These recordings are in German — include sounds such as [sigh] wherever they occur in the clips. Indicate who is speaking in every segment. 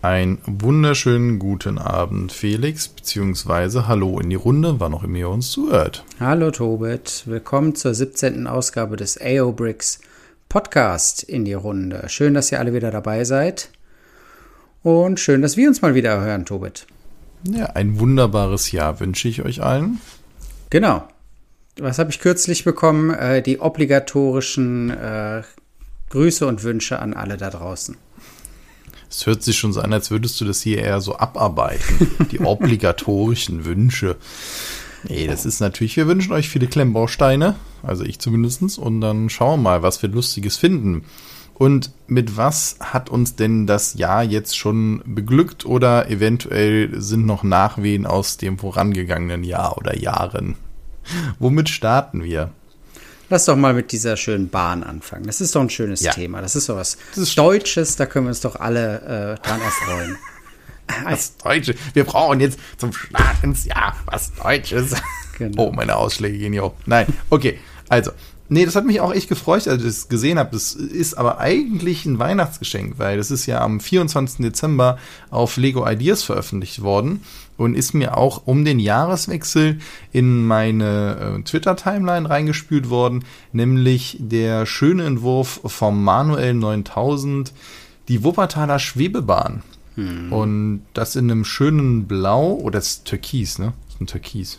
Speaker 1: Einen wunderschönen guten Abend, Felix, beziehungsweise Hallo in die Runde, wann auch immer ihr uns zuhört.
Speaker 2: Hallo Tobit, willkommen zur 17. Ausgabe des AO Bricks Podcast in die Runde. Schön, dass ihr alle wieder dabei seid und schön, dass wir uns mal wieder hören, Tobit.
Speaker 1: Ja, ein wunderbares Jahr wünsche ich euch allen.
Speaker 2: Genau. Was habe ich kürzlich bekommen? Äh, die obligatorischen äh, Grüße und Wünsche an alle da draußen.
Speaker 1: Es hört sich schon so an, als würdest du das hier eher so abarbeiten. Die [laughs] obligatorischen Wünsche. Nee, das ist natürlich, wir wünschen euch viele Klemmbausteine, also ich zumindest, und dann schauen wir mal, was wir Lustiges finden. Und mit was hat uns denn das Jahr jetzt schon beglückt oder eventuell sind noch Nachwehen aus dem vorangegangenen Jahr oder Jahren? Womit starten wir?
Speaker 2: Lass doch mal mit dieser schönen Bahn anfangen. Das ist doch ein schönes ja. Thema. Das ist so was Deutsches, da können wir uns doch alle äh, dran erfreuen. [laughs]
Speaker 1: Was Deutsches. Wir brauchen jetzt zum Start ins Jahr was Deutsches. Genau. Oh, meine Ausschläge gehen hier hoch. Nein, okay. Also, nee, das hat mich auch echt gefreut, als ich das gesehen habe. Das ist aber eigentlich ein Weihnachtsgeschenk, weil das ist ja am 24. Dezember auf Lego Ideas veröffentlicht worden und ist mir auch um den Jahreswechsel in meine äh, Twitter-Timeline reingespült worden, nämlich der schöne Entwurf vom Manuel 9000, die Wuppertaler Schwebebahn. Hm. Und das in einem schönen Blau, oder oh, das ist Türkis, ne? Das ist ein Türkis.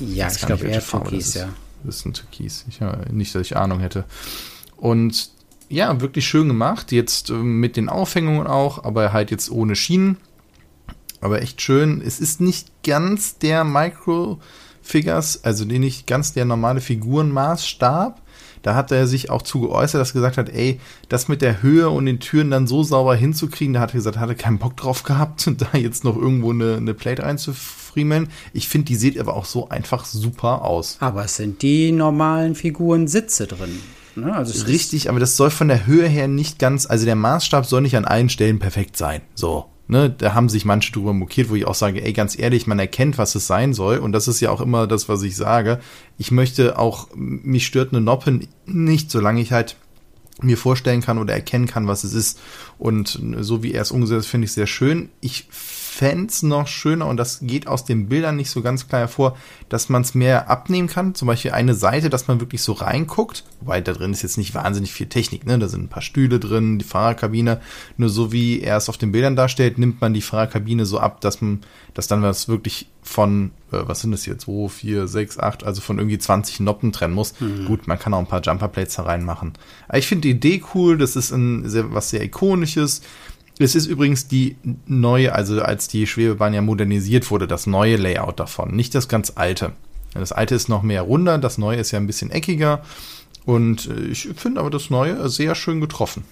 Speaker 2: Ja, ich glaube eher Türkis,
Speaker 1: ja. Das ist ein Türkis. Ich, nicht, dass ich Ahnung hätte. Und ja, wirklich schön gemacht. Jetzt äh, mit den Aufhängungen auch, aber halt jetzt ohne Schienen aber echt schön. Es ist nicht ganz der Micro-Figures, also nicht ganz der normale Figurenmaßstab. Da hat er sich auch zu geäußert, dass er gesagt hat, ey, das mit der Höhe und den Türen dann so sauber hinzukriegen, da hat er gesagt, hat er keinen Bock drauf gehabt, [laughs] da jetzt noch irgendwo eine, eine Plate reinzufriemeln. Ich finde, die sieht aber auch so einfach super aus.
Speaker 2: Aber es sind die normalen Figuren Sitze drin.
Speaker 1: Ne? Also Richtig, aber das soll von der Höhe her nicht ganz, also der Maßstab soll nicht an allen Stellen perfekt sein. So. Ne, da haben sich manche drüber mokiert, wo ich auch sage, ey, ganz ehrlich, man erkennt, was es sein soll. Und das ist ja auch immer das, was ich sage. Ich möchte auch, mich stört eine Noppe nicht, solange ich halt mir vorstellen kann oder erkennen kann, was es ist. Und so wie er es umgesetzt, finde ich sehr schön. Ich es noch schöner, und das geht aus den Bildern nicht so ganz klar hervor, dass man es mehr abnehmen kann. Zum Beispiel eine Seite, dass man wirklich so reinguckt. Wobei da drin ist jetzt nicht wahnsinnig viel Technik, ne? Da sind ein paar Stühle drin, die Fahrerkabine. Nur so wie er es auf den Bildern darstellt, nimmt man die Fahrerkabine so ab, dass man, dass dann was wirklich von, äh, was sind das hier, 2, 4, 6, 8, also von irgendwie 20 Noppen trennen muss. Mhm. Gut, man kann auch ein paar Jumperplates da reinmachen. Aber ich finde die Idee cool, das ist ein sehr, was sehr ikonisches. Es ist übrigens die neue, also als die Schwebebahn ja modernisiert wurde, das neue Layout davon, nicht das ganz alte. Das alte ist noch mehr runder, das neue ist ja ein bisschen eckiger. Und äh, ich finde aber das neue sehr schön getroffen.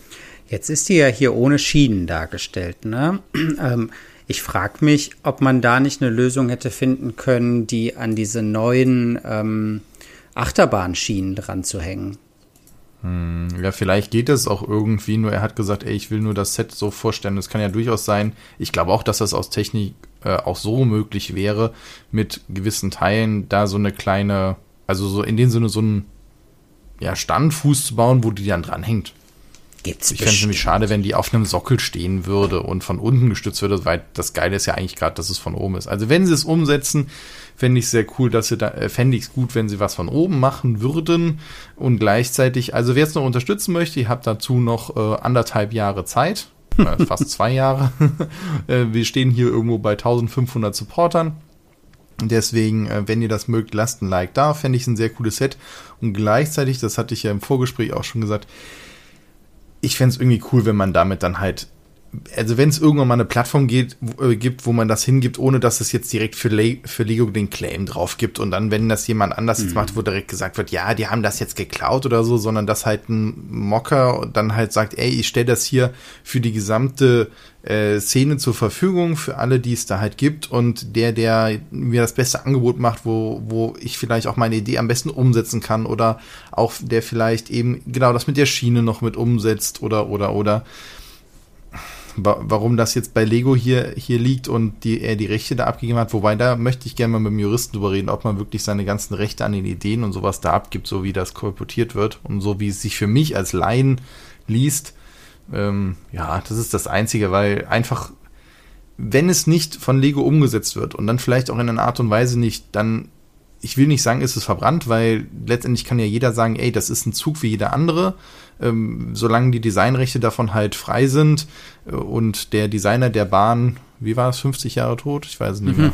Speaker 2: Jetzt ist die ja hier ohne Schienen dargestellt. Ne? [clears throat] Ähm, ich frage mich, ob man da nicht eine Lösung hätte finden können, die an diese neuen ähm, Achterbahnschienen dran zu hängen.
Speaker 1: Hm, ja, vielleicht geht es auch irgendwie, nur er hat gesagt, ey, ich will nur das Set so vorstellen. Das kann ja durchaus sein. Ich glaube auch, dass das aus Technik äh, auch so möglich wäre, mit gewissen Teilen da so eine kleine, also so in dem Sinne so ein ja, Standfuß zu bauen, wo die dann dranhängt. Gibt's ich fände es nämlich schade, wenn die auf einem Sockel stehen würde und von unten gestützt würde, weil das Geile ist ja eigentlich gerade, dass es von oben ist. Also wenn sie es umsetzen, fände ich sehr cool, dass sie da, äh, fände ich es gut, wenn sie was von oben machen würden und gleichzeitig, also wer es noch unterstützen möchte, ich habe dazu noch äh, anderthalb Jahre Zeit, [laughs] äh, fast zwei Jahre. [laughs] äh, wir stehen hier irgendwo bei 1500 Supportern. Deswegen, äh, wenn ihr das mögt, lasst ein Like da. Fände ich ein sehr cooles Set. Und gleichzeitig, das hatte ich ja im Vorgespräch auch schon gesagt, ich fände es irgendwie cool, wenn man damit dann halt, also wenn es irgendwann mal eine Plattform geht, äh, gibt, wo man das hingibt, ohne dass es jetzt direkt für, Le für Lego den Claim drauf gibt und dann, wenn das jemand anders mhm. jetzt macht, wo direkt gesagt wird, ja, die haben das jetzt geklaut oder so, sondern dass halt ein Mocker dann halt sagt, ey, ich stelle das hier für die gesamte äh, Szene zur Verfügung für alle, die es da halt gibt und der, der mir das beste Angebot macht, wo, wo ich vielleicht auch meine Idee am besten umsetzen kann oder auch der vielleicht eben genau das mit der Schiene noch mit umsetzt oder, oder, oder warum das jetzt bei Lego hier, hier liegt und die, er die Rechte da abgegeben hat. Wobei da möchte ich gerne mal mit dem Juristen drüber reden, ob man wirklich seine ganzen Rechte an den Ideen und sowas da abgibt, so wie das kolportiert wird und so wie es sich für mich als Laien liest Ähm, ja, das ist das Einzige, weil einfach, wenn es nicht von Lego umgesetzt wird und dann vielleicht auch in einer Art und Weise nicht, dann, ich will nicht sagen, ist es verbrannt, weil letztendlich kann ja jeder sagen, ey, das ist ein Zug wie jeder andere, ähm, solange die Designrechte davon halt frei sind äh, und der Designer der Bahn, wie war es, 50 Jahre tot? Ich weiß es nicht mhm. mehr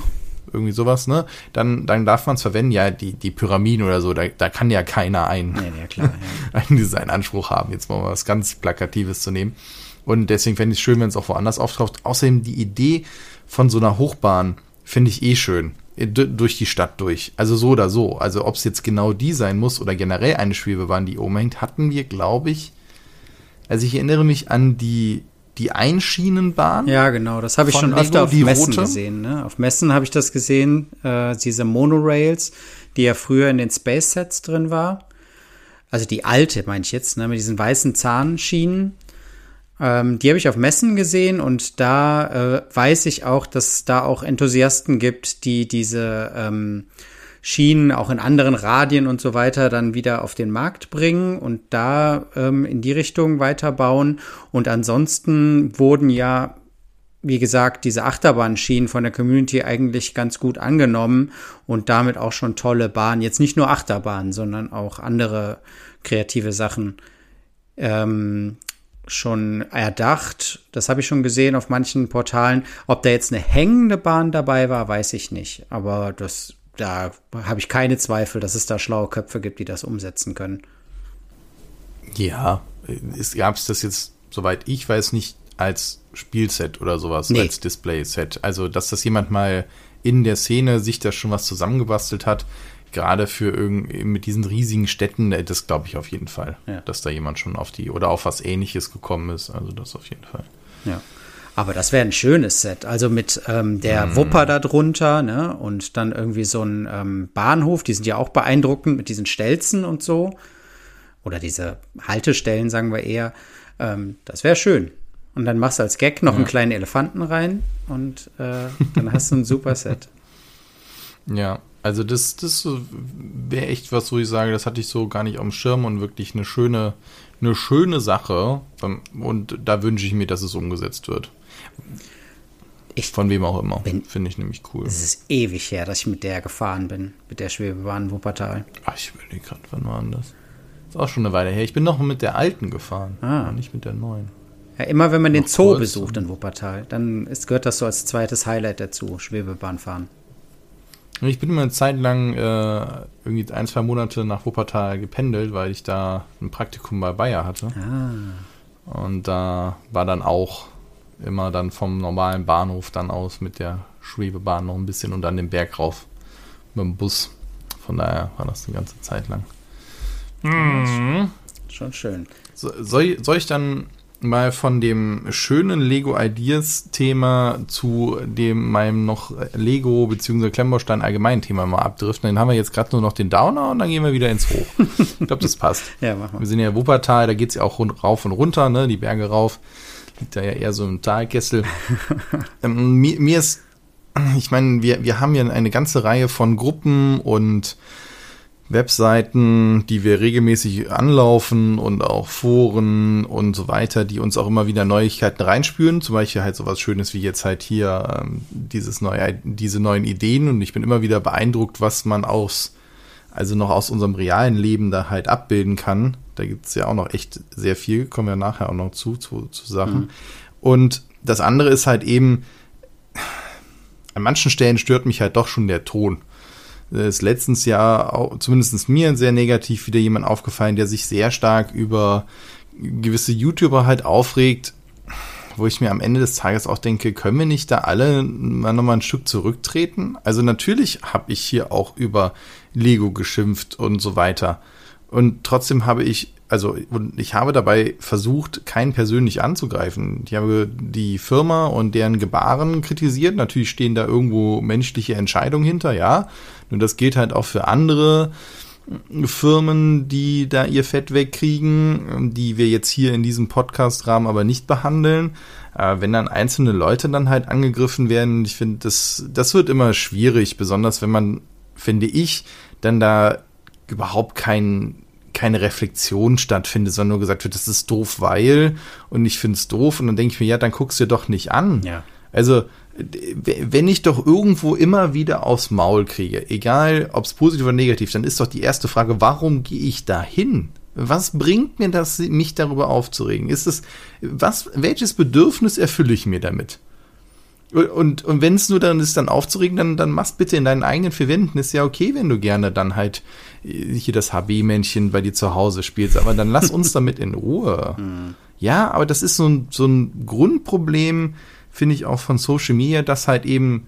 Speaker 1: irgendwie sowas, ne? Dann, dann darf man es verwenden. Ja, die, die Pyramiden oder so, da, da kann ja keiner einen, ja, ja, klar, ja. [laughs] einen Designanspruch haben. Jetzt mal was ganz Plakatives zu nehmen. Und deswegen fände ich es schön, wenn es auch woanders auftaucht. Außerdem die Idee von so einer Hochbahn finde ich eh schön. Äh, durch die Stadt durch. Also so oder so. Also ob es jetzt genau die sein muss oder generell eine Schwebebahn, die oben hängt, hatten wir, glaube ich. Also ich erinnere mich an die die Einschienenbahn.
Speaker 2: Ja, genau. Das habe ich schon Lego, öfter auf Messen rote. gesehen. Ne? Auf Messen habe ich das gesehen, äh, diese Monorails, die ja früher in den Space Sets drin war. Also die alte, meine ich jetzt, ne? mit diesen weißen Zahnschienen. Ähm, die habe ich auf Messen gesehen und da äh, weiß ich auch, dass da auch Enthusiasten gibt, die diese ähm, Schienen auch in anderen Radien und so weiter dann wieder auf den Markt bringen und da ähm, in die Richtung weiterbauen. Und ansonsten wurden ja, wie gesagt, diese Achterbahnschienen von der Community eigentlich ganz gut angenommen und damit auch schon tolle Bahnen. Jetzt nicht nur Achterbahnen, sondern auch andere kreative Sachen. Ähm, schon erdacht. Das habe ich schon gesehen auf manchen Portalen. Ob da jetzt eine hängende Bahn dabei war, weiß ich nicht. Aber das da habe ich keine Zweifel, dass es da schlaue Köpfe gibt, die das umsetzen können.
Speaker 1: Ja, gab es das jetzt, soweit ich weiß, nicht als Spielset oder sowas, nee. als Displayset. Also, dass das jemand mal in der Szene sich da schon was zusammengebastelt hat, gerade für irgend mit diesen riesigen Städten, äh, das glaube ich auf jeden Fall, ja. dass da jemand schon auf die oder auf was ähnliches gekommen ist. Also das auf jeden Fall.
Speaker 2: Ja. Aber das wäre ein schönes Set. Also mit ähm, der mm. Wupper da drunter, ne? Und dann irgendwie so ein ähm, Bahnhof, die sind ja auch beeindruckend mit diesen Stelzen und so. Oder diese Haltestellen, sagen wir eher. Ähm, das wäre schön. Und dann machst du als Gag noch ja. einen kleinen Elefanten rein und äh, dann hast du ein super Set. [laughs]
Speaker 1: Ja, also das, das wäre echt was, wo ich sage, das hatte ich so gar nicht auf dem Schirm und wirklich eine schöne, eine schöne Sache. Und da wünsche ich mir, dass es umgesetzt wird. Ich Von wem auch immer. Finde ich nämlich cool.
Speaker 2: Es ist ewig her, dass ich mit der gefahren bin, mit der Schwebebahn Wuppertal.
Speaker 1: Ach, ich überlege gerade, wann war das? Ist auch schon eine Weile her. Ich bin noch mit der alten gefahren, ah. nicht mit der neuen.
Speaker 2: Ja, immer wenn man noch den Zoo besucht in Wuppertal, dann ist, gehört das so als zweites Highlight dazu, Schwebebahn fahren.
Speaker 1: Ich bin immer eine Zeit lang äh, irgendwie ein, zwei Monate nach Wuppertal gependelt, weil ich da ein Praktikum bei Bayer hatte. Ah. Und da war dann auch immer dann vom normalen Bahnhof dann aus mit der Schwebebahn noch ein bisschen und dann den Berg rauf mit dem Bus. Von daher war das eine ganze Zeit lang.
Speaker 2: Mhm. Schon schön.
Speaker 1: So, soll, soll ich dann mal von dem schönen Lego Ideas Thema zu dem meinem noch Lego bzw. Klemmbaustein allgemeinen Thema mal abdriften. Dann haben wir jetzt gerade nur noch den Downer und dann gehen wir wieder ins Hoch. ich glaube, das passt. [laughs] ja, machen wir. Wir sind ja Wuppertal, da geht es ja auch rauf und runter, ne, die Berge rauf liegt da ja eher so im Talkessel. [laughs] ähm, mir, mir ist, ich meine, wir, wir haben ja eine ganze Reihe von Gruppen und Webseiten, die wir regelmäßig anlaufen und auch Foren und so weiter, die uns auch immer wieder Neuigkeiten reinspüren. Zum Beispiel halt sowas Schönes wie jetzt halt hier ähm, dieses neue, diese neuen Ideen und ich bin immer wieder beeindruckt, was man aus, also noch aus unserem realen Leben da halt abbilden kann. Da gibt es ja auch noch echt sehr viel, kommen wir nachher auch noch zu, zu, zu Sachen. Mhm. Und das andere ist halt eben, an manchen Stellen stört mich halt doch schon der Ton. Ist letztens ja zumindest mir sehr negativ wieder jemand aufgefallen, der sich sehr stark über gewisse YouTuber halt aufregt, wo ich mir am Ende des Tages auch denke, können wir nicht da alle mal nochmal ein Stück zurücktreten? Also natürlich habe ich hier auch über Lego geschimpft und so weiter. Und trotzdem habe ich, also ich habe dabei versucht, keinen persönlich anzugreifen. Ich habe die Firma und deren Gebaren kritisiert. Natürlich stehen da irgendwo menschliche Entscheidungen hinter, ja. Nur das gilt halt auch für andere Firmen, die da ihr Fett wegkriegen, die wir jetzt hier in diesem Podcast-Rahmen aber nicht behandeln. Äh, wenn dann einzelne Leute dann halt angegriffen werden, ich finde, das, das wird immer schwierig, besonders wenn man, finde ich, dann da überhaupt keinen keine Reflexion stattfindet, sondern nur gesagt wird, das ist doof, weil und ich finde es doof und dann denke ich mir, ja, dann guck's dir doch nicht an.
Speaker 2: Ja.
Speaker 1: Also wenn ich doch irgendwo immer wieder aufs Maul kriege, egal ob es positiv oder negativ, dann ist doch die erste Frage, warum gehe ich da hin? Was bringt mir das, mich darüber aufzuregen? Ist es, was, welches Bedürfnis erfülle ich mir damit? Und, und wenn es nur dann ist, dann aufzuregen, dann, dann mach's bitte in deinen eigenen vier Wänden. Ist ja okay, wenn du gerne dann halt äh, hier das HB-Männchen bei dir zu Hause spielst, aber dann lass uns [laughs] damit in Ruhe. Hm. Ja, aber das ist so ein, so ein Grundproblem, finde ich auch von Social Media, dass halt eben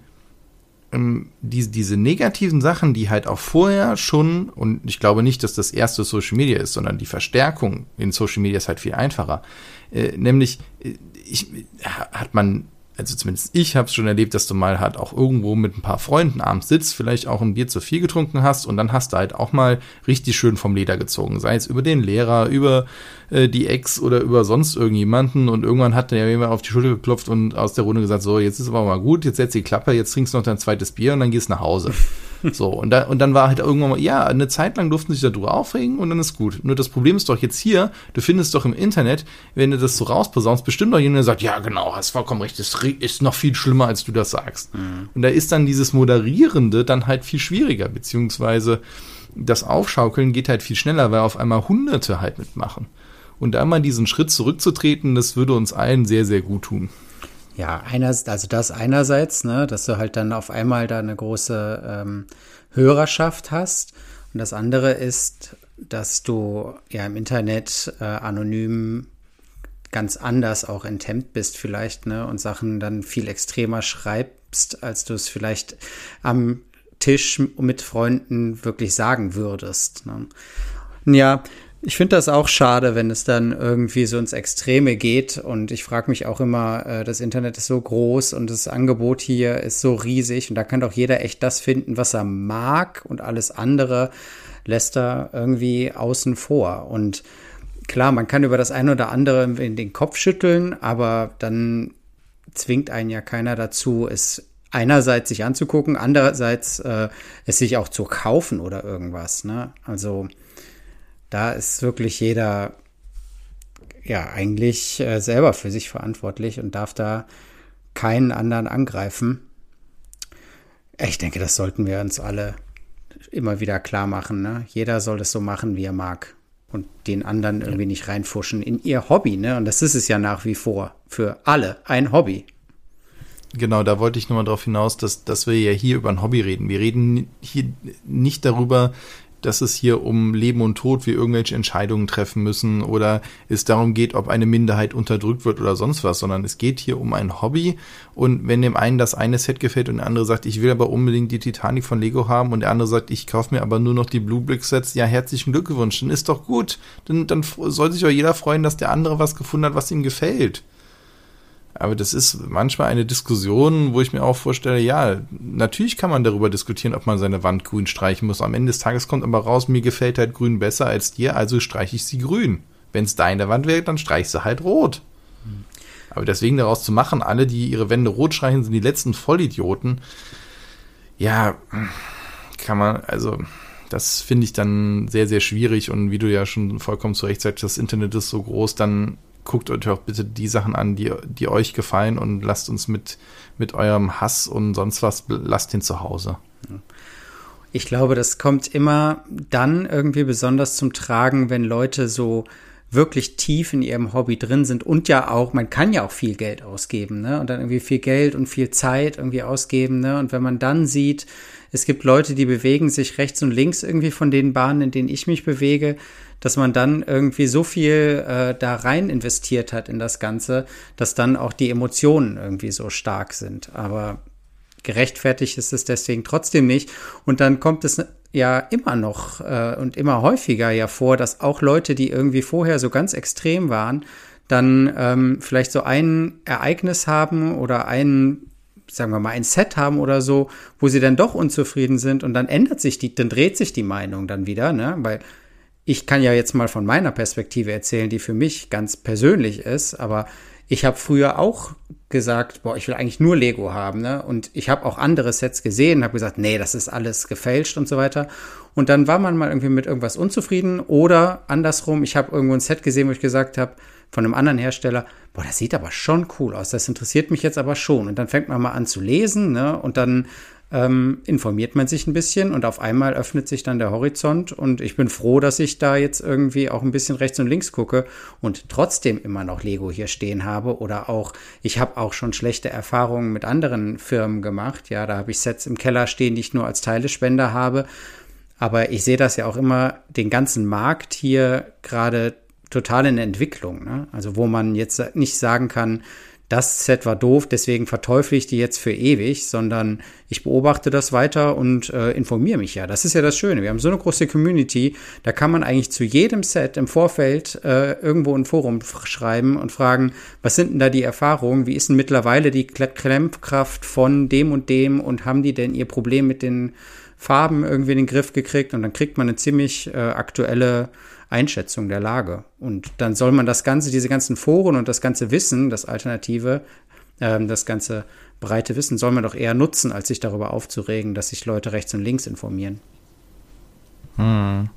Speaker 1: ähm, diese, diese negativen Sachen, die halt auch vorher schon, und ich glaube nicht, dass das erste Social Media ist, sondern die Verstärkung in Social Media ist halt viel einfacher. Äh, nämlich, äh, ich, hat man also zumindest ich habe es schon erlebt, dass du mal halt auch irgendwo mit ein paar Freunden abends sitzt, vielleicht auch ein Bier zu viel getrunken hast und dann hast du halt auch mal richtig schön vom Leder gezogen, sei es über den Lehrer, über äh, die Ex oder über sonst irgendjemanden und irgendwann hat der jemand auf die Schulter geklopft und aus der Runde gesagt, so, jetzt ist aber mal gut, jetzt setz die Klappe, jetzt trinkst du noch dein zweites Bier und dann gehst nach Hause. So, und, da, und dann war halt irgendwann mal, ja, eine Zeit lang durften sich darüber aufregen und dann ist gut. Nur das Problem ist doch jetzt hier, du findest doch im Internet, wenn du das so rausposaunst, bestimmt doch jemand, der sagt, ja, genau, hast vollkommen recht, das ist noch viel schlimmer, als du das sagst. Mhm. Und da ist dann dieses Moderierende dann halt viel schwieriger, beziehungsweise das Aufschaukeln geht halt viel schneller, weil auf einmal Hunderte halt mitmachen. Und da mal diesen Schritt zurückzutreten, das würde uns allen sehr, sehr gut tun.
Speaker 2: Ja, einerseits, also das einerseits, ne, dass du halt dann auf einmal da eine große ähm, Hörerschaft hast. Und das andere ist, dass du ja im Internet äh, anonym ganz anders auch enthemmt bist vielleicht, ne, und Sachen dann viel extremer schreibst, als du es vielleicht am Tisch mit Freunden wirklich sagen würdest. Ne. Ja, ich finde das auch schade, wenn es dann irgendwie so ins Extreme geht. Und ich frage mich auch immer, äh, das Internet ist so groß und das Angebot hier ist so riesig und da kann doch jeder echt das finden, was er mag und alles andere lässt er irgendwie außen vor. Und klar, man kann über das eine oder andere in den Kopf schütteln, aber dann zwingt einen ja keiner dazu, es einerseits sich anzugucken, andererseits äh, es sich auch zu kaufen oder irgendwas. Ne? Also da ist wirklich jeder ja eigentlich äh, selber für sich verantwortlich und darf da keinen anderen angreifen. Ich denke, das sollten wir uns alle immer wieder klar machen. Ne? Jeder soll das so machen, wie er mag und den anderen irgendwie nicht reinfuschen in ihr Hobby. Ne? Und das ist es ja nach wie vor für alle ein Hobby.
Speaker 1: Genau, da wollte ich nochmal darauf hinaus, dass, dass wir ja hier über ein Hobby reden. Wir reden hier nicht darüber, dass es hier um Leben und Tod, wir irgendwelche Entscheidungen treffen müssen oder es darum geht, ob eine Minderheit unterdrückt wird oder sonst was, sondern es geht hier um ein Hobby und wenn dem einen das eine Set gefällt und der andere sagt, ich will aber unbedingt die Titanic von Lego haben und der andere sagt, ich kaufe mir aber nur noch die Blue Brick Sets, ja, herzlichen Glückwunsch, dann ist doch gut. Dann, dann soll sich auch jeder freuen, dass der andere was gefunden hat, was ihm gefällt. Aber das ist manchmal eine Diskussion, wo ich mir auch vorstelle, ja, natürlich kann man darüber diskutieren, ob man seine Wand grün streichen muss. Am Ende des Tages kommt aber raus, mir gefällt halt grün besser als dir, also streiche ich sie grün. Wenn es deine Wand wäre, dann streich sie halt rot. Aber deswegen daraus zu machen, alle, die ihre Wände rot streichen, sind die letzten Vollidioten. Ja, kann man, also, das finde ich dann sehr, sehr schwierig. Und wie du ja schon vollkommen zu Recht sagst, das Internet ist so groß, dann guckt euch auch bitte die Sachen an, die, die euch gefallen und lasst uns mit, mit eurem Hass und sonst was, lasst ihn zu Hause.
Speaker 2: Ich glaube, das kommt immer dann irgendwie besonders zum Tragen, wenn Leute so wirklich tief in ihrem Hobby drin sind und ja auch, man kann ja auch viel Geld ausgeben, ne? Und dann irgendwie viel Geld und viel Zeit irgendwie ausgeben, ne? Und wenn man dann sieht, es gibt Leute, die bewegen sich rechts und links irgendwie von den Bahnen, in denen ich mich bewege, dass man dann irgendwie so viel äh, da rein investiert hat in das Ganze, dass dann auch die Emotionen irgendwie so stark sind. Aber gerechtfertigt ist es deswegen trotzdem nicht. Und dann kommt es ja immer noch äh, und immer häufiger ja vor, dass auch Leute, die irgendwie vorher so ganz extrem waren, dann ähm, vielleicht so ein Ereignis haben oder ein, sagen wir mal, ein Set haben oder so, wo sie dann doch unzufrieden sind und dann ändert sich die, dann dreht sich die Meinung dann wieder, ne? Weil ich kann ja jetzt mal von meiner Perspektive erzählen, die für mich ganz persönlich ist, aber ich habe früher auch gesagt, boah, ich will eigentlich nur Lego haben, ne? Und ich habe auch andere Sets gesehen, habe gesagt, nee, das ist alles gefälscht und so weiter. Und dann war man mal irgendwie mit irgendwas unzufrieden oder andersrum, ich habe irgendwo ein Set gesehen, wo ich gesagt habe, von einem anderen Hersteller, boah, das sieht aber schon cool aus, das interessiert mich jetzt aber schon. Und dann fängt man mal an zu lesen, ne? Und dann ähm, informiert man sich ein bisschen und auf einmal öffnet sich dann der Horizont und ich bin froh, dass ich da jetzt irgendwie auch ein bisschen rechts und links gucke und trotzdem immer noch Lego hier stehen habe oder auch, ich habe auch schon schlechte Erfahrungen mit anderen Firmen gemacht. Ja, da habe ich Sets im Keller stehen, die ich nur als Teilespender habe. Aber ich sehe das ja auch immer, den ganzen Markt hier gerade total in Entwicklung. Ne? Also wo man jetzt nicht sagen kann, das Set war doof, deswegen verteufle ich die jetzt für ewig, sondern ich beobachte das weiter und äh, informiere mich ja. Das ist ja das Schöne. Wir haben so eine große Community, da kann man eigentlich zu jedem Set im Vorfeld äh, irgendwo ein Forum schreiben und fragen, was sind denn da die Erfahrungen? Wie ist denn mittlerweile die Klemmkraft von dem und dem und haben die denn ihr Problem mit den Farben irgendwie in den Griff gekriegt? Und dann kriegt man eine ziemlich äh, aktuelle Einschätzung der Lage. Und dann soll man das Ganze, diese ganzen Foren und das ganze Wissen, das Alternative, ähm, das ganze breite Wissen, soll man doch eher nutzen, als sich darüber aufzuregen, dass sich Leute rechts und links informieren.
Speaker 1: Hm.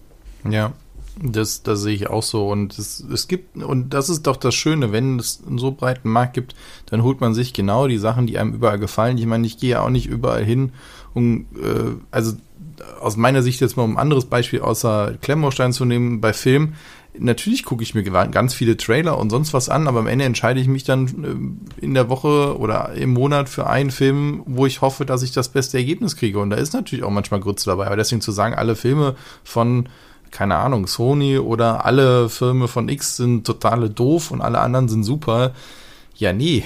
Speaker 1: Ja, das, das sehe ich auch so. Und es, es gibt, und das ist doch das Schöne, wenn es einen so breiten Markt gibt, dann holt man sich genau die Sachen, die einem überall gefallen. Ich meine, ich gehe ja auch nicht überall hin, um, äh, also aus meiner Sicht jetzt mal um ein anderes Beispiel außer Klemmbaustein zu nehmen, bei Film, natürlich gucke ich mir ganz viele Trailer und sonst was an, aber am Ende entscheide ich mich dann äh, in der Woche oder im Monat für einen Film, wo ich hoffe, dass ich das beste Ergebnis kriege. Und da ist natürlich auch manchmal Grütze dabei. Aber deswegen zu sagen, alle Filme von, keine Ahnung, Sony oder alle Filme von X sind totale doof und alle anderen sind super. Ja, nee.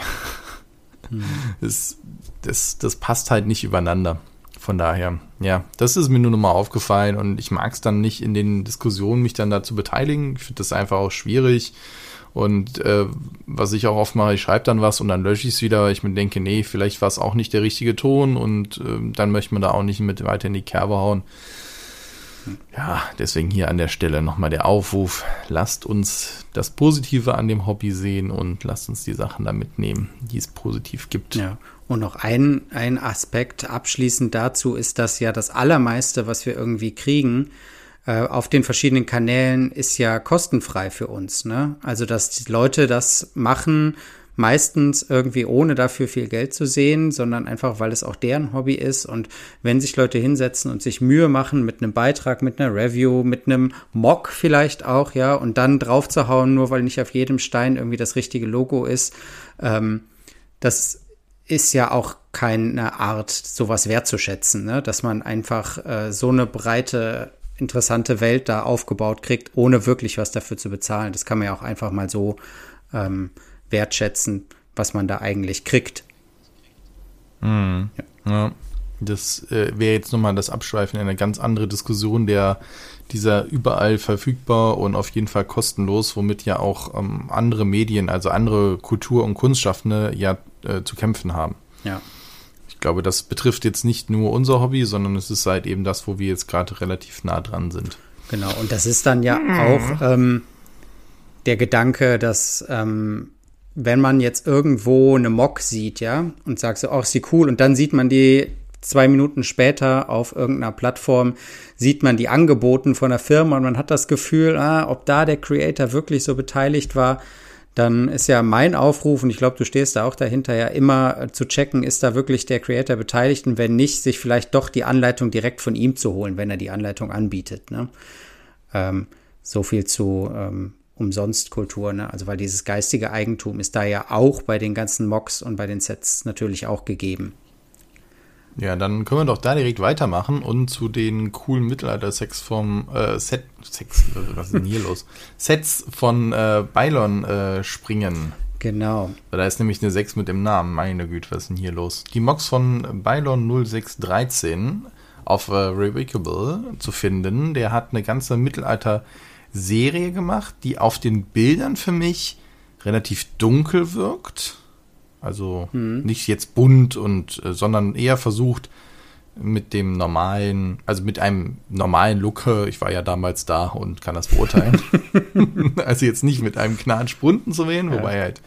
Speaker 1: Hm. [laughs] Das, das, das passt halt nicht übereinander. Von daher, ja, das ist mir nur nochmal aufgefallen und ich mag es dann nicht in den Diskussionen, mich dann da zu beteiligen. Ich finde das einfach auch schwierig. Und äh, was ich auch oft mache, ich schreibe dann was und dann lösche ich es wieder, ich mir denke, nee, vielleicht war es auch nicht der richtige Ton und äh, dann möchte man da auch nicht mit weiter in die Kerbe hauen. Ja, deswegen hier an der Stelle nochmal der Aufruf. Lasst uns das Positive an dem Hobby sehen und lasst uns die Sachen da mitnehmen, die es positiv gibt.
Speaker 2: Ja, und noch ein, ein Aspekt abschließend dazu ist, dass ja das Allermeiste, was wir irgendwie kriegen, äh, auf den verschiedenen Kanälen ist ja kostenfrei für uns. Ne? Also, dass die Leute das machen, meistens irgendwie ohne dafür viel Geld zu sehen, sondern einfach, weil es auch deren Hobby ist. Und wenn sich Leute hinsetzen und sich Mühe machen mit einem Beitrag, mit einer Review, mit einem Mock vielleicht auch, ja, und dann draufzuhauen, nur weil nicht auf jedem Stein irgendwie das richtige Logo ist, ähm, das ist ja auch keine Art, sowas wertzuschätzen, ne? dass man einfach äh, so eine breite, interessante Welt da aufgebaut kriegt, ohne wirklich was dafür zu bezahlen. Das kann man ja auch einfach mal so ähm, wertschätzen, was man da eigentlich kriegt.
Speaker 1: Mhm. Ja. ja. Das äh, wäre jetzt nochmal das Abschweifen in eine ganz andere Diskussion der dieser überall verfügbar und auf jeden Fall kostenlos, womit ja auch ähm, andere Medien, also andere Kultur- und Kunstschaffende ja äh, zu kämpfen haben.
Speaker 2: Ja.
Speaker 1: Ich glaube, das betrifft jetzt nicht nur unser Hobby, sondern es ist halt eben das, wo wir jetzt gerade relativ nah dran sind.
Speaker 2: Genau, und das ist dann ja auch ähm, der Gedanke, dass ähm, wenn man jetzt irgendwo eine Mock sieht, ja, und sagt so, ach, sie cool, und dann sieht man die zwei Minuten später auf irgendeiner Plattform, sieht man die Angeboten von der Firma und man hat das Gefühl, ah, ob da der Creator wirklich so beteiligt war, dann ist ja mein Aufruf, und ich glaube, du stehst da auch dahinter, ja immer äh, zu checken, ist da wirklich der Creator beteiligt und wenn nicht, sich vielleicht doch die Anleitung direkt von ihm zu holen, wenn er die Anleitung anbietet. Ne? Ähm, so viel zu ähm, Umsonstkultur, ne? also weil dieses geistige Eigentum ist da ja auch bei den ganzen Mocks und bei den Sets natürlich auch gegeben.
Speaker 1: Ja, dann können wir doch da direkt weitermachen und zu den coolen Mittelalter-Sex vom äh, Set, Sex, was ist denn hier [laughs] los? Sets von äh, Bylon äh, springen.
Speaker 2: Genau.
Speaker 1: Da ist nämlich eine 6 mit dem Namen. Meine Güte, was ist denn hier los? Die Mox von Bylon 0613 auf äh, Revocable zu finden. Der hat eine ganze Mittelalter-Serie gemacht, die auf den Bildern für mich relativ dunkel wirkt also mhm. nicht jetzt bunt und, äh, sondern eher versucht mit dem normalen, also mit einem normalen Look, ich war ja damals da und kann das beurteilen. [laughs] [laughs] also jetzt nicht mit einem Knatsch bunten zu wählen, ja. wobei halt,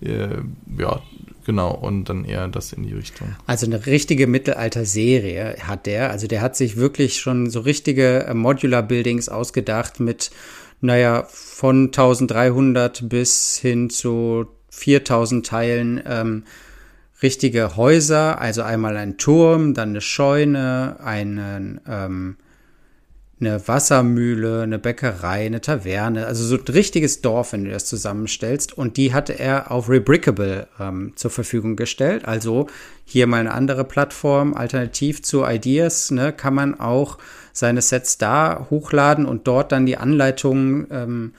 Speaker 1: äh, ja, Genau, und dann eher das in die Richtung.
Speaker 2: Also eine richtige Mittelalter-Serie hat der. Also der hat sich wirklich schon so richtige äh, Modular-Buildings ausgedacht mit, naja, von 1300 bis hin zu 4000 Teilen. Ähm, richtige Häuser, also einmal ein Turm, dann eine Scheune, einen ähm, eine Wassermühle, eine Bäckerei, eine Taverne, also so ein richtiges Dorf, wenn du das zusammenstellst. Und die hatte er auf Rebrickable ähm, zur Verfügung gestellt. Also hier mal eine andere Plattform, alternativ zu Ideas, ne, kann man auch seine Sets da hochladen und dort dann die Anleitungen ähm,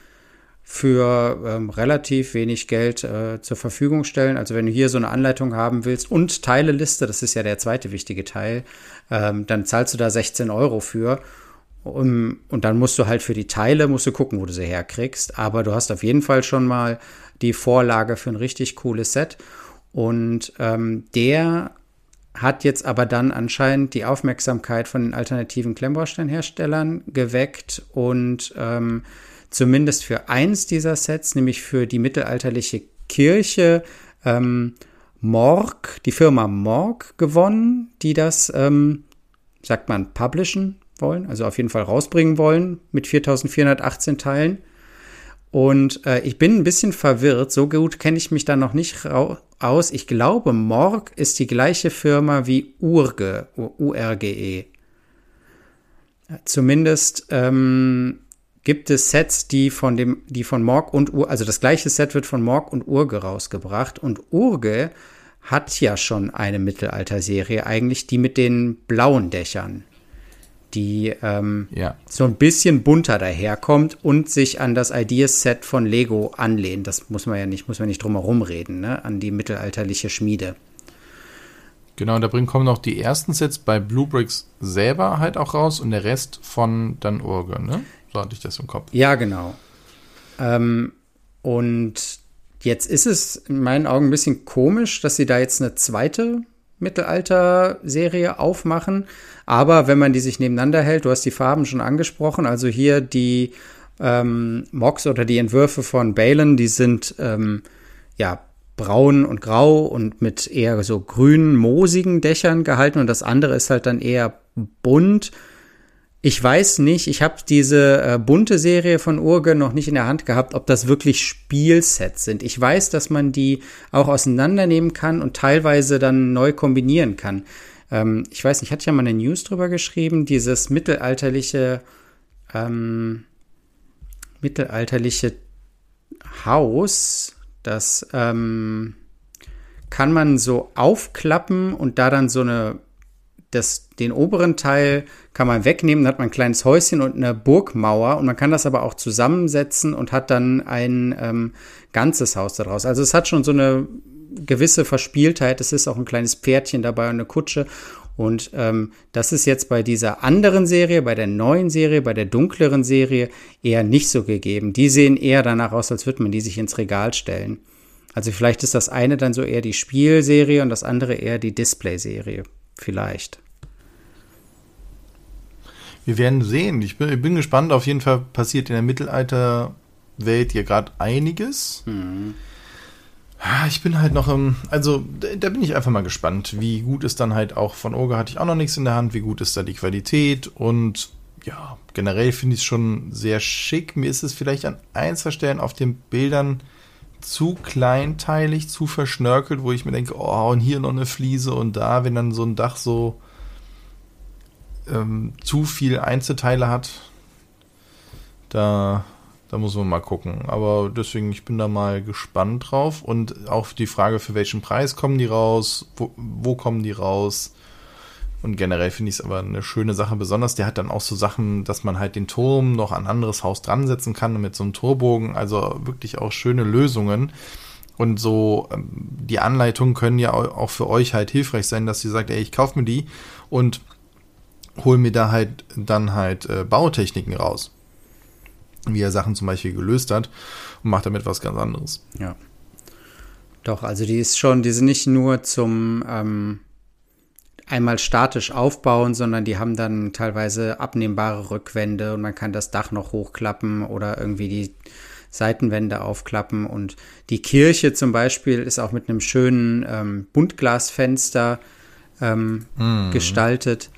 Speaker 2: für ähm, relativ wenig Geld äh, zur Verfügung stellen. Also wenn du hier so eine Anleitung haben willst und Teileliste, das ist ja der zweite wichtige Teil, ähm, dann zahlst du da 16 Euro für. Und dann musst du halt für die Teile, musst du gucken, wo du sie herkriegst. Aber du hast auf jeden Fall schon mal die Vorlage für ein richtig cooles Set. Und ähm, der hat jetzt aber dann anscheinend die Aufmerksamkeit von den alternativen Klemmbausteinherstellern geweckt und ähm, zumindest für eins dieser Sets, nämlich für die mittelalterliche Kirche, ähm, Morg, die Firma Morg gewonnen, die das, ähm, sagt man, publishen, wollen, also auf jeden Fall rausbringen wollen mit 4418 Teilen. Und äh, ich bin ein bisschen verwirrt, so gut kenne ich mich da noch nicht aus. Ich glaube, Morg ist die gleiche Firma wie Urge, URGE. Zumindest ähm, gibt es Sets, die von dem, die von Morg und Urge, also das gleiche Set wird von Morg und Urge rausgebracht. Und Urge hat ja schon eine Mittelalter-Serie, eigentlich die mit den blauen Dächern die ähm, ja. so ein bisschen bunter daherkommt und sich an das Ideaset von Lego anlehnt. Das muss man ja nicht, muss man nicht drum herum reden, ne? an die mittelalterliche Schmiede.
Speaker 1: Genau, und da bringen kommen noch die ersten Sets bei Bluebricks selber halt auch raus und der Rest von dann Urge, ne? So hatte ich das im Kopf.
Speaker 2: Ja, genau. Ähm, und jetzt ist es in meinen Augen ein bisschen komisch, dass sie da jetzt eine zweite Mittelalter-Serie aufmachen. Aber wenn man die sich nebeneinander hält, du hast die Farben schon angesprochen, also hier die ähm, Mocks oder die Entwürfe von Balen, die sind ähm, ja braun und grau und mit eher so grünen, moosigen Dächern gehalten und das andere ist halt dann eher bunt ich weiß nicht, ich habe diese äh, bunte Serie von Urge noch nicht in der Hand gehabt, ob das wirklich Spielsets sind. Ich weiß, dass man die auch auseinandernehmen kann und teilweise dann neu kombinieren kann. Ähm, ich weiß nicht, hatte ja mal eine News drüber geschrieben, dieses mittelalterliche, ähm, mittelalterliche Haus, das ähm, kann man so aufklappen und da dann so eine das, den oberen Teil kann man wegnehmen, dann hat man ein kleines Häuschen und eine Burgmauer und man kann das aber auch zusammensetzen und hat dann ein ähm, ganzes Haus daraus. Also es hat schon so eine gewisse Verspieltheit. Es ist auch ein kleines Pferdchen dabei und eine Kutsche. Und ähm, das ist jetzt bei dieser anderen Serie, bei der neuen Serie, bei der dunkleren Serie eher nicht so gegeben. Die sehen eher danach aus, als würde man die sich ins Regal stellen. Also vielleicht ist das eine dann so eher die Spielserie und das andere eher die Displayserie. Vielleicht.
Speaker 1: Wir werden sehen. Ich bin, ich bin, gespannt. Auf jeden Fall passiert in der Mittelalterwelt hier gerade einiges. Mhm. Ich bin halt noch im, also da bin ich einfach mal gespannt, wie gut ist dann halt auch von Oga hatte ich auch noch nichts in der Hand, wie gut ist da die Qualität und ja, generell finde ich es schon sehr schick. Mir ist es vielleicht an ein, zwei Stellen auf den Bildern zu kleinteilig, zu verschnörkelt, wo ich mir denke, oh, und hier noch eine Fliese und da, wenn dann so ein Dach so ähm, zu viel Einzelteile hat, da, da muss man mal gucken. Aber deswegen, ich bin da mal gespannt drauf. Und auch die Frage, für welchen Preis kommen die raus, wo, wo kommen die raus? Und generell finde ich es aber eine schöne Sache. Besonders der hat dann auch so Sachen, dass man halt den Turm noch an ein anderes Haus dran setzen kann mit so einem Torbogen. Also wirklich auch schöne Lösungen. Und so, ähm, die Anleitungen können ja auch für euch halt hilfreich sein, dass ihr sagt, ey, ich kaufe mir die und hol mir da halt dann halt äh, Bautechniken raus. Wie er Sachen zum Beispiel gelöst hat und macht damit was ganz anderes.
Speaker 2: Ja. Doch, also die ist schon, die sind nicht nur zum ähm, einmal statisch aufbauen, sondern die haben dann teilweise abnehmbare Rückwände und man kann das Dach noch hochklappen oder irgendwie die Seitenwände aufklappen und die Kirche zum Beispiel ist auch mit einem schönen ähm, Buntglasfenster ähm, mm. gestaltet.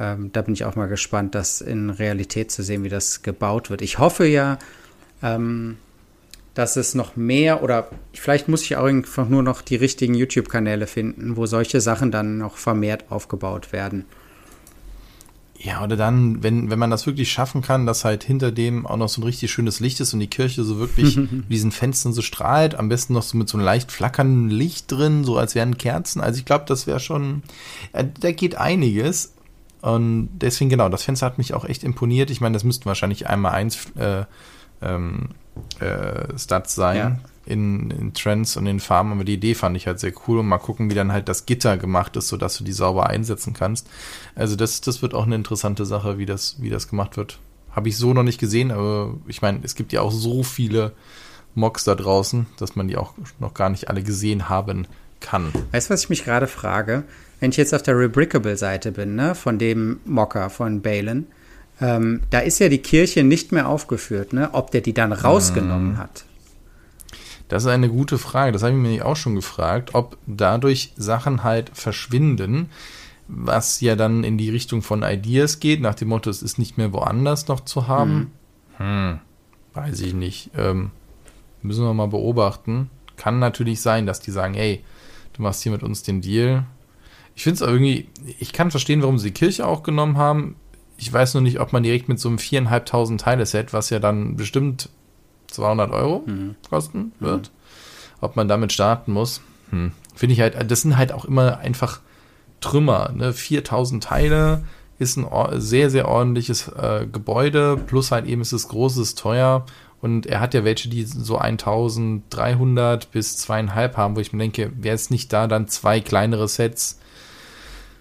Speaker 2: Ähm, da bin ich auch mal gespannt, das in Realität zu sehen, wie das gebaut wird. Ich hoffe ja, ähm, dass es noch mehr oder vielleicht muss ich auch einfach nur noch die richtigen YouTube-Kanäle finden, wo solche Sachen dann noch vermehrt aufgebaut werden.
Speaker 1: Ja, oder dann, wenn, wenn man das wirklich schaffen kann, dass halt hinter dem auch noch so ein richtig schönes Licht ist und die Kirche so wirklich [laughs] mit diesen Fenstern so strahlt, am besten noch so mit so einem leicht flackernden Licht drin, so als wären Kerzen. Also ich glaube, das wäre schon, äh, da geht einiges. Und deswegen, genau, das Fenster hat mich auch echt imponiert. Ich meine, das müssten wahrscheinlich einmal eins äh, ähm, äh, Stats sein. Ja in, in Trends und in Farben, aber die Idee fand ich halt sehr cool und mal gucken, wie dann halt das Gitter gemacht ist, sodass du die sauber einsetzen kannst. Also das, das wird auch eine interessante Sache, wie das, wie das gemacht wird. Habe ich so noch nicht gesehen, aber ich meine, es gibt ja auch so viele Mocks da draußen, dass man die auch noch gar nicht alle gesehen haben kann.
Speaker 2: Weißt du, was ich mich gerade frage? Wenn ich jetzt auf der Rebrickable-Seite bin, ne, von dem Mocker von Balin, ähm, da ist ja die Kirche nicht mehr aufgeführt, ne, ob der die dann rausgenommen mm. hat.
Speaker 1: Das ist eine gute Frage. Das habe ich mir auch schon gefragt, ob dadurch Sachen halt verschwinden, was ja dann in die Richtung von Ideas geht, nach dem Motto, es ist nicht mehr woanders noch zu haben. Mhm. Hm, weiß ich nicht. Ähm, müssen wir mal beobachten. Kann natürlich sein, dass die sagen, ey, du machst hier mit uns den Deal. Ich finde es irgendwie, ich kann verstehen, warum sie die Kirche auch genommen haben. Ich weiß nur nicht, ob man direkt mit so einem viereinhalbtausend Teile-Set, was ja dann bestimmt 200 Euro mhm. kosten wird. Mhm. Ob man damit starten muss, hm. finde ich halt, das sind halt auch immer einfach Trümmer. Ne? 4000 Teile ist ein sehr, sehr ordentliches äh, Gebäude, plus halt eben ist es groß, ist teuer. Und er hat ja welche, die so 1300 bis zweieinhalb haben, wo ich mir denke, wäre es nicht da dann zwei kleinere Sets,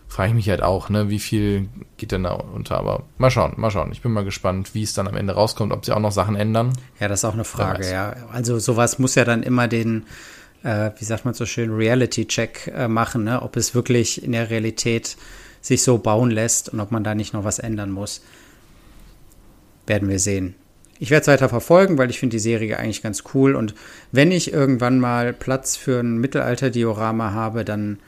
Speaker 1: frage ich mich halt auch, ne, wie viel geht denn da unter? Aber mal schauen, mal schauen. Ich bin mal gespannt, wie es dann am Ende rauskommt, ob sie auch noch Sachen ändern.
Speaker 2: Ja, das ist auch eine Frage, ja. Also sowas muss ja dann immer den, äh, wie sagt man so schön, Reality-Check äh, machen, ne? ob es wirklich in der Realität sich so bauen lässt und ob man da nicht noch was ändern muss. Werden wir sehen. Ich werde es weiter verfolgen, weil ich finde die Serie eigentlich ganz cool. Und wenn ich irgendwann mal Platz für ein Mittelalter-Diorama habe, dann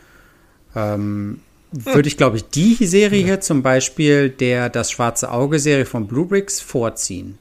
Speaker 2: ähm, würde ich, glaube ich, die Serie hier zum Beispiel der Das Schwarze Auge-Serie von Blue Bricks vorziehen.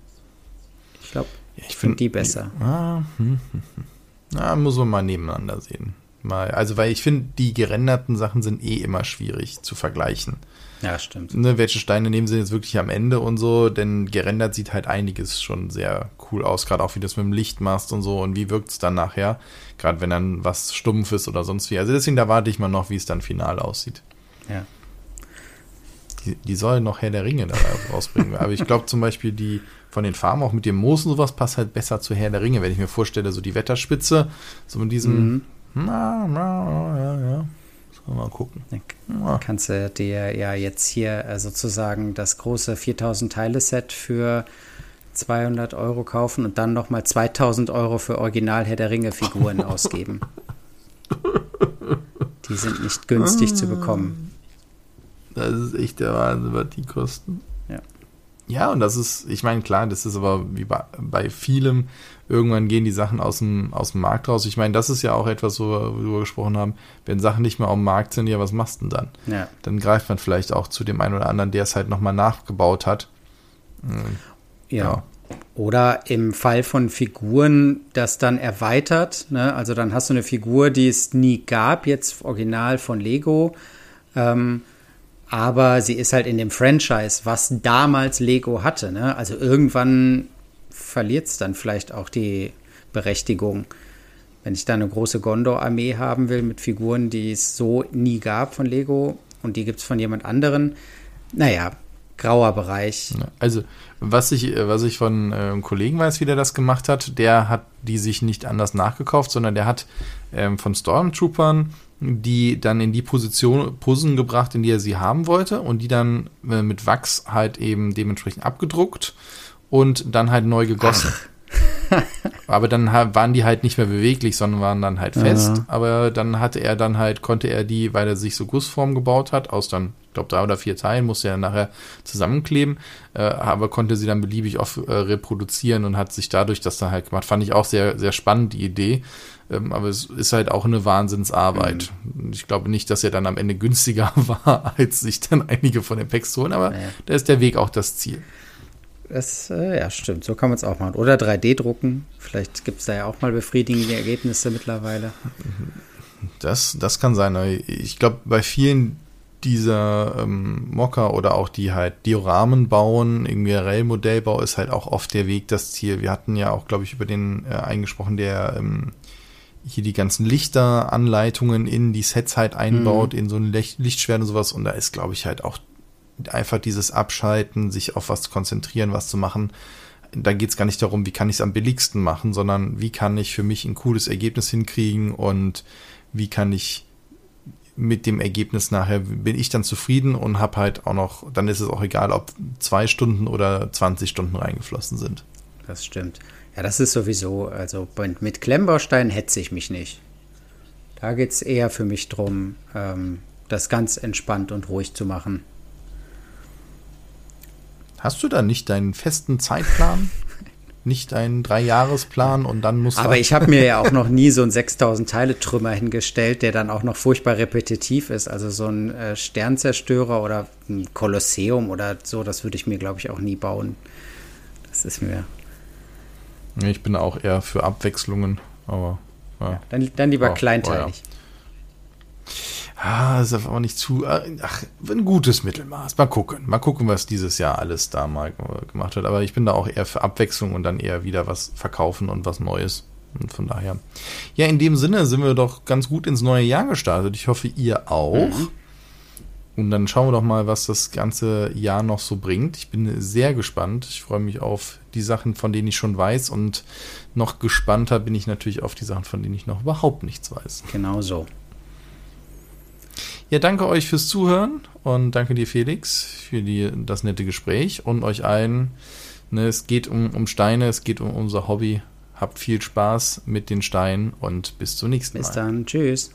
Speaker 2: Ich glaube, ja, ich finde die besser.
Speaker 1: Ah, hm, hm, hm. Na, muss man mal nebeneinander sehen. Mal, also, weil ich finde, die gerenderten Sachen sind eh immer schwierig zu vergleichen.
Speaker 2: Ja, stimmt.
Speaker 1: Ne, welche Steine nehmen sie jetzt wirklich am Ende und so, denn gerendert sieht halt einiges schon sehr cool aus, gerade auch wie das mit dem Licht machst und so und wie wirkt es dann nachher, gerade wenn dann was stumpf ist oder sonst wie. Also deswegen, da warte ich mal noch, wie es dann final aussieht.
Speaker 2: Ja.
Speaker 1: Die, die sollen noch Herr der Ringe da rausbringen. Aber ich glaube zum Beispiel, die von den Farben auch mit dem Moos und sowas passt halt besser zu Herr der Ringe, wenn ich mir vorstelle, so die Wetterspitze, so mit diesem. Mhm. Na, na, ja, ja. Mal gucken.
Speaker 2: Dann kannst du dir ja jetzt hier äh, sozusagen das große 4000 Teile Set für 200 Euro kaufen und dann nochmal 2000 Euro für Original Herr der Ringe Figuren [laughs] ausgeben. Die sind nicht günstig zu bekommen.
Speaker 1: Das ist echt der Wahnsinn, was die kosten.
Speaker 2: Ja.
Speaker 1: Ja, und das ist, ich meine, klar, das ist aber wie bei, bei vielem, irgendwann gehen die Sachen aus dem, aus dem Markt raus. Ich meine, das ist ja auch etwas, worüber wir gesprochen haben. Wenn Sachen nicht mehr auf dem Markt sind, ja, was machst du denn dann?
Speaker 2: Ja.
Speaker 1: Dann greift man vielleicht auch zu dem einen oder anderen, der es halt nochmal nachgebaut hat.
Speaker 2: Hm. Ja. ja. Oder im Fall von Figuren das dann erweitert. Ne? Also dann hast du eine Figur, die es nie gab, jetzt original von Lego. Ähm, aber sie ist halt in dem Franchise, was damals Lego hatte. Ne? Also irgendwann verliert es dann vielleicht auch die Berechtigung. Wenn ich da eine große Gondor-Armee haben will mit Figuren, die es so nie gab von Lego und die gibt es von jemand anderen, naja, grauer Bereich.
Speaker 1: Also, was ich, was ich von äh, einem Kollegen weiß, wie der das gemacht hat, der hat die sich nicht anders nachgekauft, sondern der hat ähm, von Stormtroopern die dann in die Position Posen gebracht, in die er sie haben wollte und die dann äh, mit Wachs halt eben dementsprechend abgedruckt und dann halt neu gegossen. Aber dann waren die halt nicht mehr beweglich, sondern waren dann halt fest. Ja. Aber dann hatte er dann halt, konnte er die, weil er sich so Gussform gebaut hat, aus dann, ich glaube, drei oder vier Teilen, musste er nachher zusammenkleben, äh, aber konnte sie dann beliebig oft äh, reproduzieren und hat sich dadurch das dann halt gemacht. Fand ich auch sehr, sehr spannend, die Idee. Ähm, aber es ist halt auch eine Wahnsinnsarbeit. Mhm. Ich glaube nicht, dass er dann am Ende günstiger [laughs] war, als sich dann einige von den Packs zu holen, aber naja. da ist der Weg auch das Ziel.
Speaker 2: Das, äh, ja, stimmt. So kann man es auch machen. Oder 3D drucken. Vielleicht gibt es da ja auch mal befriedigende Ergebnisse mittlerweile.
Speaker 1: Das, das kann sein. Ich glaube, bei vielen dieser ähm, Mocker oder auch die halt Dioramen bauen, irgendwie RL-Modellbau ist halt auch oft der Weg das Ziel. Wir hatten ja auch, glaube ich, über den äh, eingesprochen, der ähm, hier die ganzen Lichteranleitungen in die Sets halt einbaut, mhm. in so ein Lichtschwert und sowas. Und da ist, glaube ich, halt auch einfach dieses Abschalten, sich auf was konzentrieren, was zu machen. Da geht es gar nicht darum, wie kann ich es am billigsten machen, sondern wie kann ich für mich ein cooles Ergebnis hinkriegen und wie kann ich mit dem Ergebnis nachher bin ich dann zufrieden und habe halt auch noch, dann ist es auch egal, ob zwei Stunden oder 20 Stunden reingeflossen sind.
Speaker 2: Das stimmt. Ja, das ist sowieso, also mit Klemmbausteinen hetze ich mich nicht. Da geht es eher für mich darum, ähm, das ganz entspannt und ruhig zu machen.
Speaker 1: Hast du da nicht deinen festen Zeitplan? [laughs] nicht einen Dreijahresplan und dann musst
Speaker 2: du. Aber ich habe mir ja auch noch nie so einen 6000 Teile Trümmer hingestellt, der dann auch noch furchtbar repetitiv ist. Also so ein äh, Sternzerstörer oder ein Kolosseum oder so, das würde ich mir, glaube ich, auch nie bauen. Das ist mir.
Speaker 1: Ich bin auch eher für Abwechslungen, aber.
Speaker 2: Ja. Ja, dann, dann lieber oh, kleinteilig. Oh, ja.
Speaker 1: Ah, ist aber nicht zu. Ach, ein gutes Mittelmaß. Mal gucken. Mal gucken, was dieses Jahr alles da mal gemacht hat. Aber ich bin da auch eher für Abwechslung und dann eher wieder was verkaufen und was Neues. Und von daher. Ja, in dem Sinne sind wir doch ganz gut ins neue Jahr gestartet. Ich hoffe, ihr auch. Mhm. Und dann schauen wir doch mal, was das ganze Jahr noch so bringt. Ich bin sehr gespannt. Ich freue mich auf die Sachen, von denen ich schon weiß. Und noch gespannter bin ich natürlich auf die Sachen, von denen ich noch überhaupt nichts weiß.
Speaker 2: Genau so.
Speaker 1: Ja, danke euch fürs Zuhören und danke dir, Felix, für die, das nette Gespräch und euch allen. Ne, es geht um, um Steine, es geht um unser Hobby. Habt viel Spaß mit den Steinen und bis zum nächsten
Speaker 2: Mal. Bis dann. Tschüss.